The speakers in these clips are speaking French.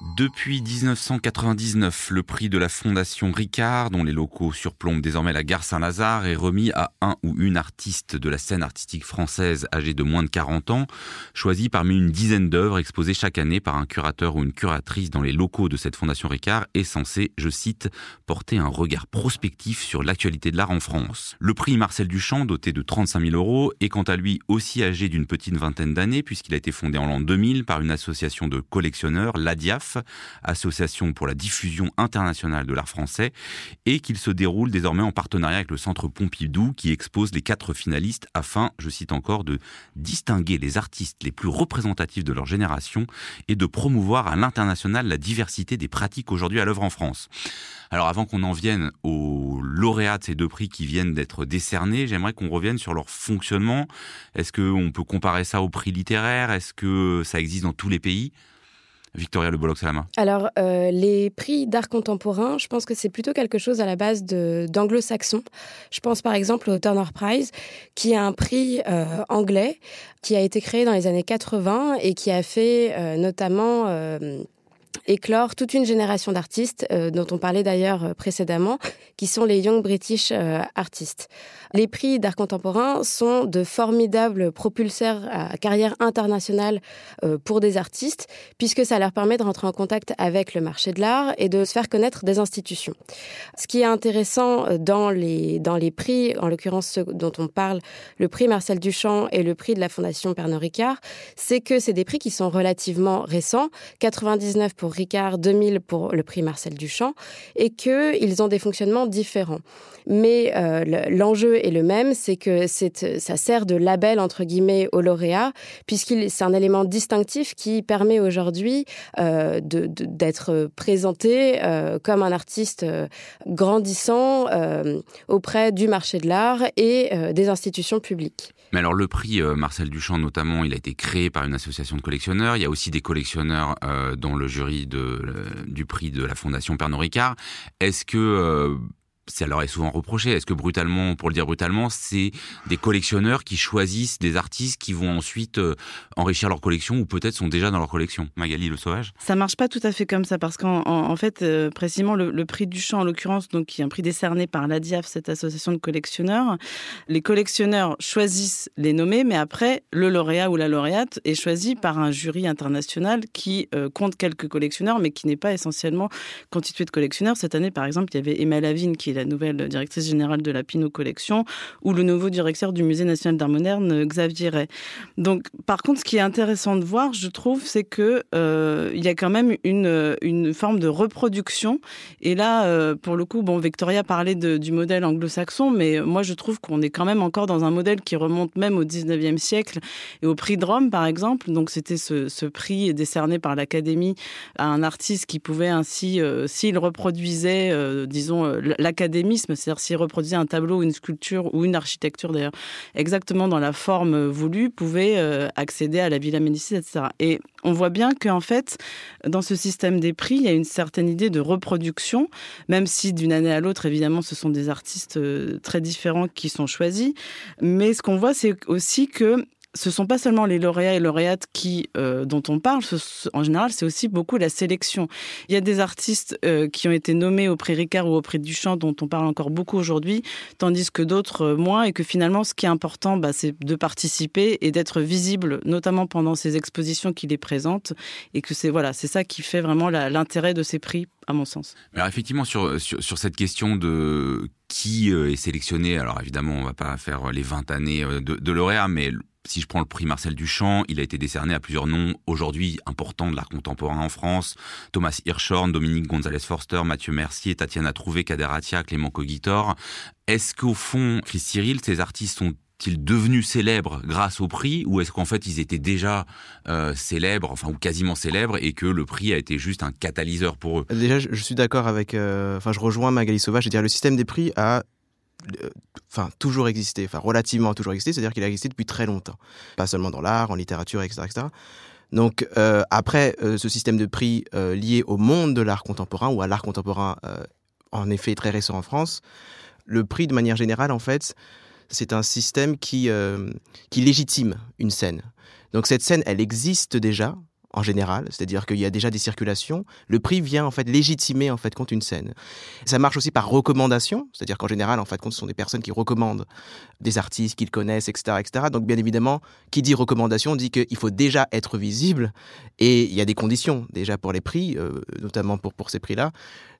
Depuis 1999, le prix de la Fondation Ricard, dont les locaux surplombent désormais la gare Saint-Lazare, est remis à un ou une artiste de la scène artistique française âgée de moins de 40 ans, choisie parmi une dizaine d'œuvres exposées chaque année par un curateur ou une curatrice dans les locaux de cette Fondation Ricard est censé, je cite, porter un regard prospectif sur l'actualité de l'art en France. Le prix Marcel Duchamp, doté de 35 000 euros, est quant à lui aussi âgé d'une petite vingtaine d'années, puisqu'il a été fondé en l'an 2000 par une association de collectionneurs, l'ADIAF, Association pour la diffusion internationale de l'art français, et qu'il se déroule désormais en partenariat avec le Centre Pompidou qui expose les quatre finalistes afin, je cite encore, de distinguer les artistes les plus représentatifs de leur génération et de promouvoir à l'international la diversité des pratiques aujourd'hui à l'œuvre en France. Alors avant qu'on en vienne aux lauréats de ces deux prix qui viennent d'être décernés, j'aimerais qu'on revienne sur leur fonctionnement. Est-ce qu'on peut comparer ça au prix littéraire Est-ce que ça existe dans tous les pays? Victoria Le Bolloc main. Alors, euh, les prix d'art contemporain, je pense que c'est plutôt quelque chose à la base d'anglo-saxon. Je pense par exemple au Turner Prize, qui est un prix euh, anglais qui a été créé dans les années 80 et qui a fait euh, notamment éclore toute une génération d'artistes, dont on parlait d'ailleurs précédemment, qui sont les Young British Artists. Les prix d'art contemporain sont de formidables propulseurs à carrière internationale pour des artistes, puisque ça leur permet de rentrer en contact avec le marché de l'art et de se faire connaître des institutions. Ce qui est intéressant dans les, dans les prix, en l'occurrence ceux dont on parle, le prix Marcel Duchamp et le prix de la Fondation Pernod Ricard, c'est que c'est des prix qui sont relativement récents, 99 pour Ricard, 2000 pour le prix Marcel Duchamp, et qu'ils ont des fonctionnements différents. Mais euh, l'enjeu est le même, c'est que ça sert de label, entre guillemets, au lauréat, puisqu'il c'est un élément distinctif qui permet aujourd'hui euh, d'être présenté euh, comme un artiste grandissant auprès du marché de l'art et des institutions publiques. Mais alors le prix Marcel Duchamp notamment, il a été créé par une association de collectionneurs. Il y a aussi des collectionneurs dans le jury du prix de la Fondation Pernod Ricard. Est-ce que ça leur est souvent reproché. Est-ce que brutalement, pour le dire brutalement, c'est des collectionneurs qui choisissent des artistes qui vont ensuite euh, enrichir leur collection ou peut-être sont déjà dans leur collection? Magali Le Sauvage Ça marche pas tout à fait comme ça parce qu'en fait, euh, précisément, le, prix du champ, en l'occurrence, donc qui est un prix décerné par l'ADIAF, cette association de collectionneurs, les collectionneurs choisissent les nommés, mais après, le lauréat ou la lauréate est choisi par un jury international qui euh, compte quelques collectionneurs, mais qui n'est pas essentiellement constitué de collectionneurs. Cette année, par exemple, il y avait Emma Lavigne qui est la nouvelle directrice générale de la Pinot Collection, ou le nouveau directeur du Musée national d'art moderne, Xavier Ray. Donc, par contre, ce qui est intéressant de voir, je trouve, c'est que euh, il y a quand même une, une forme de reproduction. Et là, euh, pour le coup, bon, Victoria parlait du modèle anglo-saxon, mais moi, je trouve qu'on est quand même encore dans un modèle qui remonte même au 19e siècle et au prix de Rome, par exemple. Donc, c'était ce, prix décerné par l'Académie à un artiste qui pouvait ainsi, euh, s'il reproduisait, disons, l'Académie c'est-à-dire s'il reproduisait un tableau, une sculpture ou une architecture d'ailleurs exactement dans la forme voulue, pouvait euh, accéder à la Villa Médicis, etc. Et on voit bien qu'en fait, dans ce système des prix, il y a une certaine idée de reproduction, même si d'une année à l'autre, évidemment, ce sont des artistes euh, très différents qui sont choisis. Mais ce qu'on voit, c'est aussi que ce sont pas seulement les lauréats et lauréates qui, euh, dont on parle, en général, c'est aussi beaucoup la sélection. Il y a des artistes euh, qui ont été nommés au prix Ricard ou au prix Duchamp dont on parle encore beaucoup aujourd'hui, tandis que d'autres euh, moins, et que finalement, ce qui est important, bah, c'est de participer et d'être visible, notamment pendant ces expositions qui les présentent, et que c'est voilà, c'est ça qui fait vraiment l'intérêt de ces prix, à mon sens. Alors effectivement, sur, sur, cette question de qui est sélectionné, alors évidemment, on va pas faire les 20 années de, de lauréat, mais si je prends le prix Marcel Duchamp, il a été décerné à plusieurs noms aujourd'hui importants de l'art contemporain en France. Thomas Hirschhorn, Dominique Gonzalez-Forster, Mathieu Mercier, Tatiana Trouvé, Kader Atia, Clément Cogitor. Est-ce qu'au fond, Chris Cyril, ces artistes sont ils devenus célèbres grâce au prix ou est-ce qu'en fait ils étaient déjà euh, célèbres, enfin ou quasiment célèbres et que le prix a été juste un catalyseur pour eux? Déjà, je, suis d'accord avec, euh, enfin je rejoins Magali Sauvage, je veux dire le système des prix a enfin toujours existé, enfin relativement toujours existé, c'est-à-dire qu'il a existé depuis très longtemps, pas seulement dans l'art, en littérature, etc., etc. Donc euh, après euh, ce système de prix lié au monde de l'art contemporain ou à l'art contemporain en effet très récent en France, le prix de manière générale en fait c'est un système qui, qui légitime une scène. Donc cette scène, elle existe déjà, en général, c'est-à-dire qu'il y a déjà des circulations. Le prix vient en fait légitimer en fait contre une scène. Ça marche aussi par recommandation, c'est-à-dire qu'en général, en fait, compte, ce sont des personnes qui recommandent des artistes qu'ils connaissent, etc., etc. Donc bien évidemment, qui dit recommandation dit qu'il faut déjà être visible et il y a des conditions déjà pour les prix, euh, notamment pour pour ces prix-là.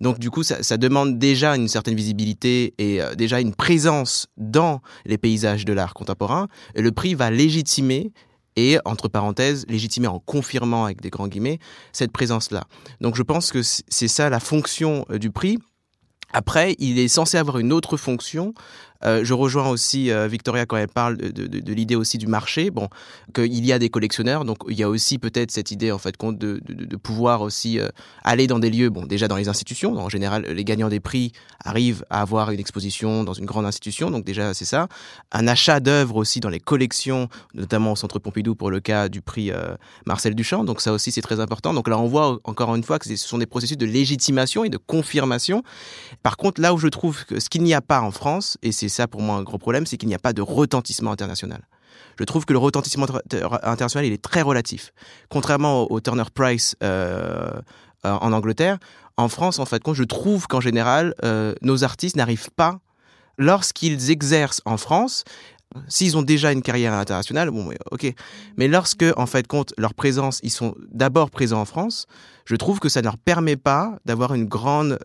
Donc du coup, ça, ça, demande déjà une certaine visibilité et euh, déjà une présence dans les paysages de l'art contemporain. Et le prix va légitimer et, entre parenthèses, légitimer en confirmant, avec des grands guillemets, cette présence-là. Donc je pense que c'est ça la fonction euh, du prix. Après, il est censé avoir une autre fonction euh, je rejoins aussi euh, Victoria quand elle parle de, l'idée aussi du marché. Bon, qu'il y a des collectionneurs, donc il y a aussi peut-être cette idée en fait de, pouvoir aussi euh, aller dans des lieux, bon déjà dans les institutions. En général, les gagnants des prix arrivent à avoir une exposition dans une grande institution, donc déjà c'est ça. Un achat d'œuvres aussi dans les collections, notamment au Centre Pompidou pour le cas du prix Marcel Duchamp. Donc ça aussi c'est très important. Donc là on voit encore une fois que ce sont des processus de légitimation et de confirmation. Par contre, là où je trouve que ce qu'il n'y a pas en France, et c'est c'est ça pour moi un gros problème, c'est qu'il n'y a pas de retentissement international. Je trouve que le retentissement international, il est très relatif. Contrairement au, Turner Price euh, euh, en Angleterre, en France, en fait, je trouve qu'en général, euh, nos artistes n'arrivent pas, lorsqu'ils exercent en France, S'ils ont déjà une carrière internationale, bon, ok. Mais lorsque, en fait, compte leur présence, ils sont d'abord présents en France, je trouve que ça ne leur permet pas d'avoir une grande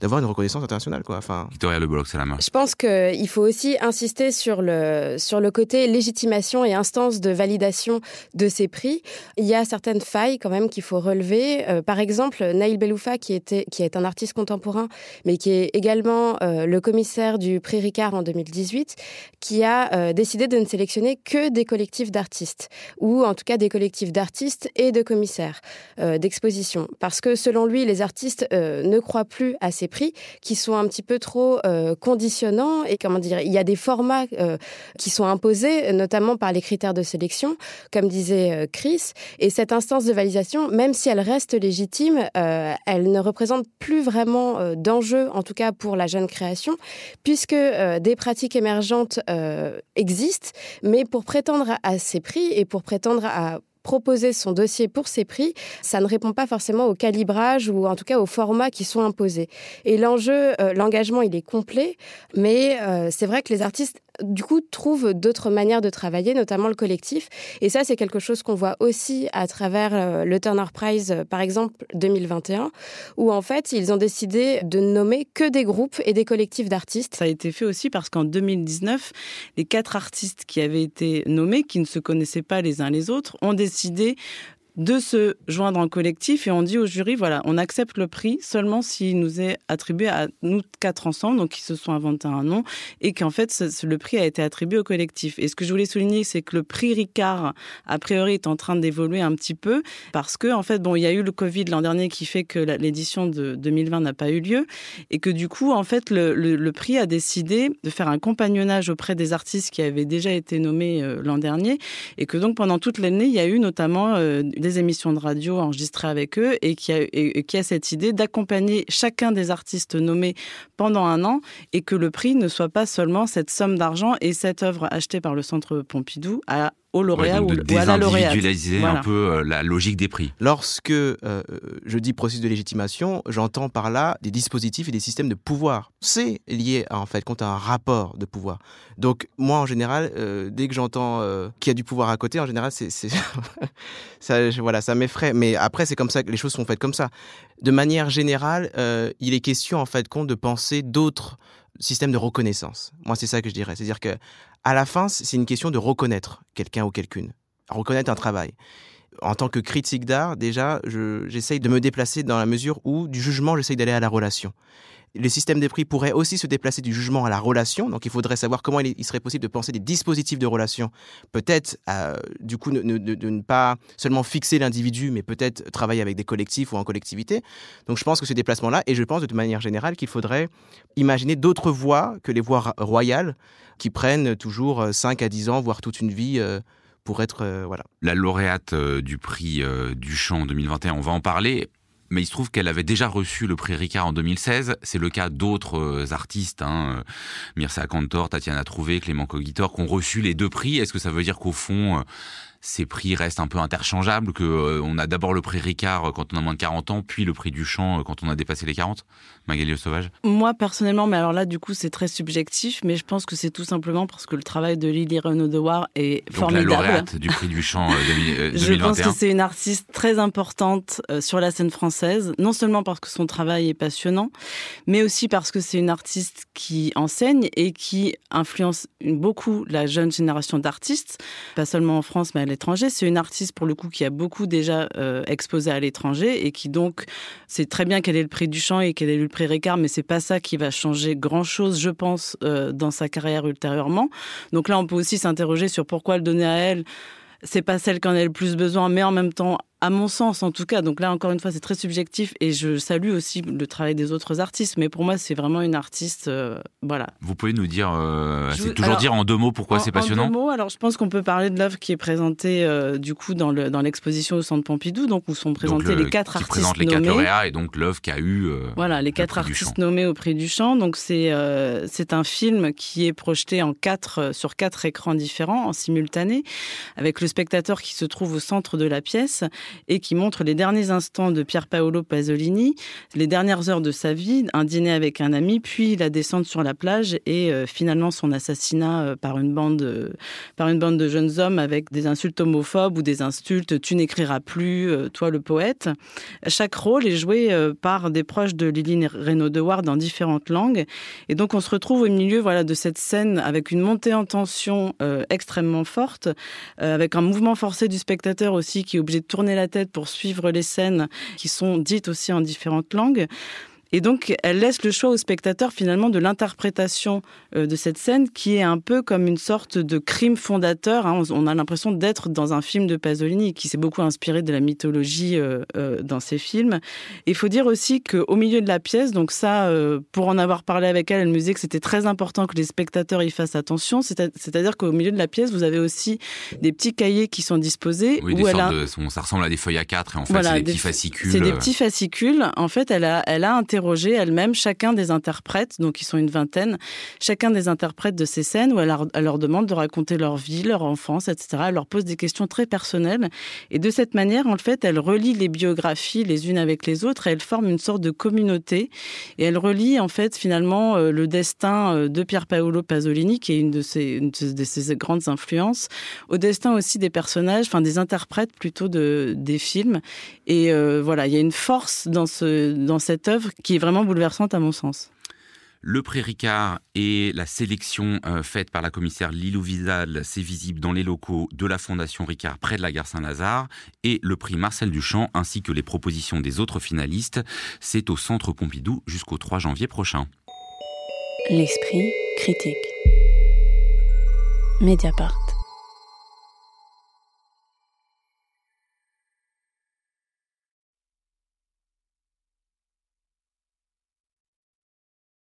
d'avoir une reconnaissance internationale. Quoi. Enfin... Victoria Le Bolloc, c'est la main. Je pense qu'il faut aussi insister sur le, sur le côté légitimation et instance de validation de ces prix. Il y a certaines failles quand même qu'il faut relever. Euh, par exemple, Naïl Beloufa, qui, était, qui est un artiste contemporain, mais qui est également euh, le commissaire du prix Ricard en 2018, qui a euh, décidé de ne sélectionner que des collectifs d'artistes, ou en tout cas des collectifs d'artistes et de commissaires d'exposition. Parce que selon lui, les artistes ne croient plus à ces prix qui sont un petit peu trop euh, conditionnants et comment dire, il y a des formats euh, qui sont imposés, notamment par les critères de sélection, comme disait euh, Chris. Et cette instance de validation, même si elle reste légitime, elle ne représente plus vraiment d'enjeu, en tout cas pour la jeune création, puisque des pratiques émergentes existent, mais pour prétendre à ces prix et pour prétendre à proposer son dossier pour ces prix, ça ne répond pas forcément au calibrage ou en tout cas au format qui sont imposés. Et l'enjeu, euh, l'engagement, il est complet, mais euh, c'est vrai que les artistes du coup, trouvent d'autres manières de travailler, notamment le collectif. Et ça, c'est quelque chose qu'on voit aussi à travers euh, le Turner Prize, euh, par exemple, 2021, où en fait, ils ont décidé de nommer que des groupes et des collectifs d'artistes. Ça a été fait aussi parce qu'en 2019, les quatre artistes qui avaient été nommés, qui ne se connaissaient pas les uns les autres, ont décidé de se joindre en collectif et on dit au jury, voilà, on accepte le prix seulement s'il nous est attribué à nous quatre ensemble, donc qui se sont inventés un nom, et qu'en fait, le prix a été attribué au collectif. Et ce que je voulais souligner, c'est que le prix Ricard, a priori, est en train d'évoluer un petit peu, parce que, en fait, bon, il y a eu le Covid l'an dernier qui fait que l'édition de 2020 n'a pas eu lieu, et que du coup, en fait, le, prix a décidé de faire un compagnonnage auprès des artistes qui avaient déjà été nommés euh, l'an dernier, et que donc pendant toute l'année, il y a eu notamment euh, des émissions de radio enregistrées avec eux et qui a, qui a cette idée d'accompagner chacun des artistes nommés pendant un an et que le prix ne soit pas seulement cette somme d'argent et cette œuvre achetée par le Centre Pompidou à au lauréat ou, à la lauréate. un peu euh, la logique des prix. Lorsque euh, je dis processus de légitimation, j'entends par là des dispositifs et des systèmes de pouvoir. C'est lié à, en fait quand un rapport de pouvoir. Donc moi en général, euh, dès que j'entends qu'il y a du pouvoir à côté, en général c'est ça voilà ça m'effraie. Mais après c'est comme ça que les choses sont faites comme ça. De manière générale, il est question en fait compte de penser d'autres systèmes de reconnaissance. Moi, c'est ça que je dirais. C'est-à-dire que à la fin, c'est une question de reconnaître quelqu'un ou quelqu'une, reconnaître un travail. En tant que critique d'art, déjà, j'essaye de me déplacer dans la mesure où, du jugement, j'essaye d'aller à la relation. Le système des prix pourrait aussi se déplacer du jugement à la relation. Donc, il faudrait savoir comment il, serait possible de penser des dispositifs de relation. Peut-être, euh, du coup, de ne pas seulement fixer l'individu, mais peut-être travailler avec des collectifs ou en collectivité. Donc, je pense que ce déplacement-là, et je pense de manière générale qu'il faudrait imaginer d'autres voies que les voies royales qui prennent toujours 5 euh, à 10 ans, voire toute une vie euh, pour être... voilà. La lauréate du prix du Champ 2021, on va en parler mais il se trouve qu'elle avait déjà reçu le prix Ricard en 2016. C'est le cas d'autres euh, artistes, hein, Mircea Cantor, Tatiana Trouvé, Clément Cogitor, qui ont reçu les deux prix. Est-ce que ça veut dire qu'au fond, ces prix restent un peu interchangeables, que euh, on a d'abord le prix Ricard euh, quand on a moins de 40 ans, puis le prix Duchamp euh, quand on a dépassé les 40 Magali Sauvage? Moi, personnellement, mais alors là, du coup, c'est très subjectif, mais je pense que c'est tout simplement parce que le travail de Lily Renaud de War est Donc formidable. la lauréate du prix Duchamp 2021. Je pense que c'est une artiste très importante sur la scène française, non seulement parce que son travail est passionnant, mais aussi parce que c'est une artiste qui enseigne et qui influence beaucoup la jeune génération d'artistes, pas seulement en France, mais l'étranger. C'est une artiste pour le coup qui a beaucoup déjà euh, exposé à l'étranger et qui donc c'est très bien qu'elle ait le prix du chant et qu'elle ait eu le prix Ricard, mais c'est pas ça qui va changer grand chose, je pense, euh, dans sa carrière ultérieurement. Donc là, on peut aussi s'interroger sur pourquoi le donner à elle. C'est pas celle qui en a le plus besoin, mais en même temps, à mon sens en tout cas. Donc là, encore une fois, c'est très subjectif et je salue aussi le travail des autres artistes. Mais pour moi, c'est vraiment une artiste. Euh, voilà. Vous pouvez nous dire, euh, c'est toujours dire en deux mots pourquoi c'est passionnant En deux mots, alors je pense qu'on peut parler de l'œuvre qui est présentée euh, du coup dans l'exposition dans au Centre Pompidou, donc où sont présentés les quatre qui artistes présente les quatre lauréats et donc l'œuvre qui a eu. voilà, les quatre artistes nommés au prix du chant. Donc c'est c'est un film qui est projeté en quatre sur quatre écrans différents en simultané, avec le spectateur qui se trouve au centre de la pièce et qui montre les derniers instants de Pier Paolo Pasolini, les dernières heures de sa vie, un dîner avec un ami, puis la descente sur la plage et euh, finalement son assassinat euh, par une bande euh, par une bande de jeunes hommes avec des insultes homophobes ou des insultes tu n'écriras plus toi le poète. Chaque rôle est joué par des proches de Lily Renaud de Ward dans différentes langues et donc on se retrouve au milieu voilà de cette scène avec une montée en tension extrêmement forte avec un mouvement forcé du spectateur aussi qui est obligé de tourner la tête pour pour suivre les scènes qui sont dites aussi en différentes langues. Et donc, elle laisse le choix au spectateur finalement de l'interprétation euh, de cette scène qui est un peu comme une sorte de crime fondateur. Hein. On a l'impression d'être dans un film de Pasolini qui s'est beaucoup inspiré de la mythologie euh, euh, dans ses films. Il faut dire aussi qu'au milieu de la pièce, donc ça, pour en avoir parlé avec elle, elle me disait que c'était très important que les spectateurs y fassent attention. C'est-à-dire qu'au milieu de la pièce, vous avez aussi des petits cahiers qui sont disposés. Oui, où elle a... ça ressemble à des feuilles à 4 et en fait, c'est des, petits fascicules. C'est des petits fascicules. En fait, elle a, elle a elle-même chacun des interprètes, donc ils sont une vingtaine, chacun des interprètes de ces scènes où elle, leur demande de raconter leur vie, leur enfance, etc. Elle leur pose des questions très personnelles. Et de cette manière, en fait, elle relie les biographies les unes avec les autres et elle forme une sorte de communauté. Et elle relie, en fait, finalement, euh, le destin euh, de Pier Paolo Pasolini, qui est une de ses, de ses grandes influences, au destin aussi des personnages, enfin des interprètes plutôt de, des films. Et euh, voilà, il y a une force dans, ce, dans cette œuvre qui est vraiment bouleversante à mon sens. Le prix Ricard et la sélection euh, faite par la commissaire Lilou Vidal, c'est visible dans les locaux de la Fondation Ricard près de la gare Saint-Lazare. Et le prix Marcel Duchamp ainsi que les propositions des autres finalistes, c'est au Centre Pompidou jusqu'au 3 janvier prochain. L'esprit critique. Mediapart.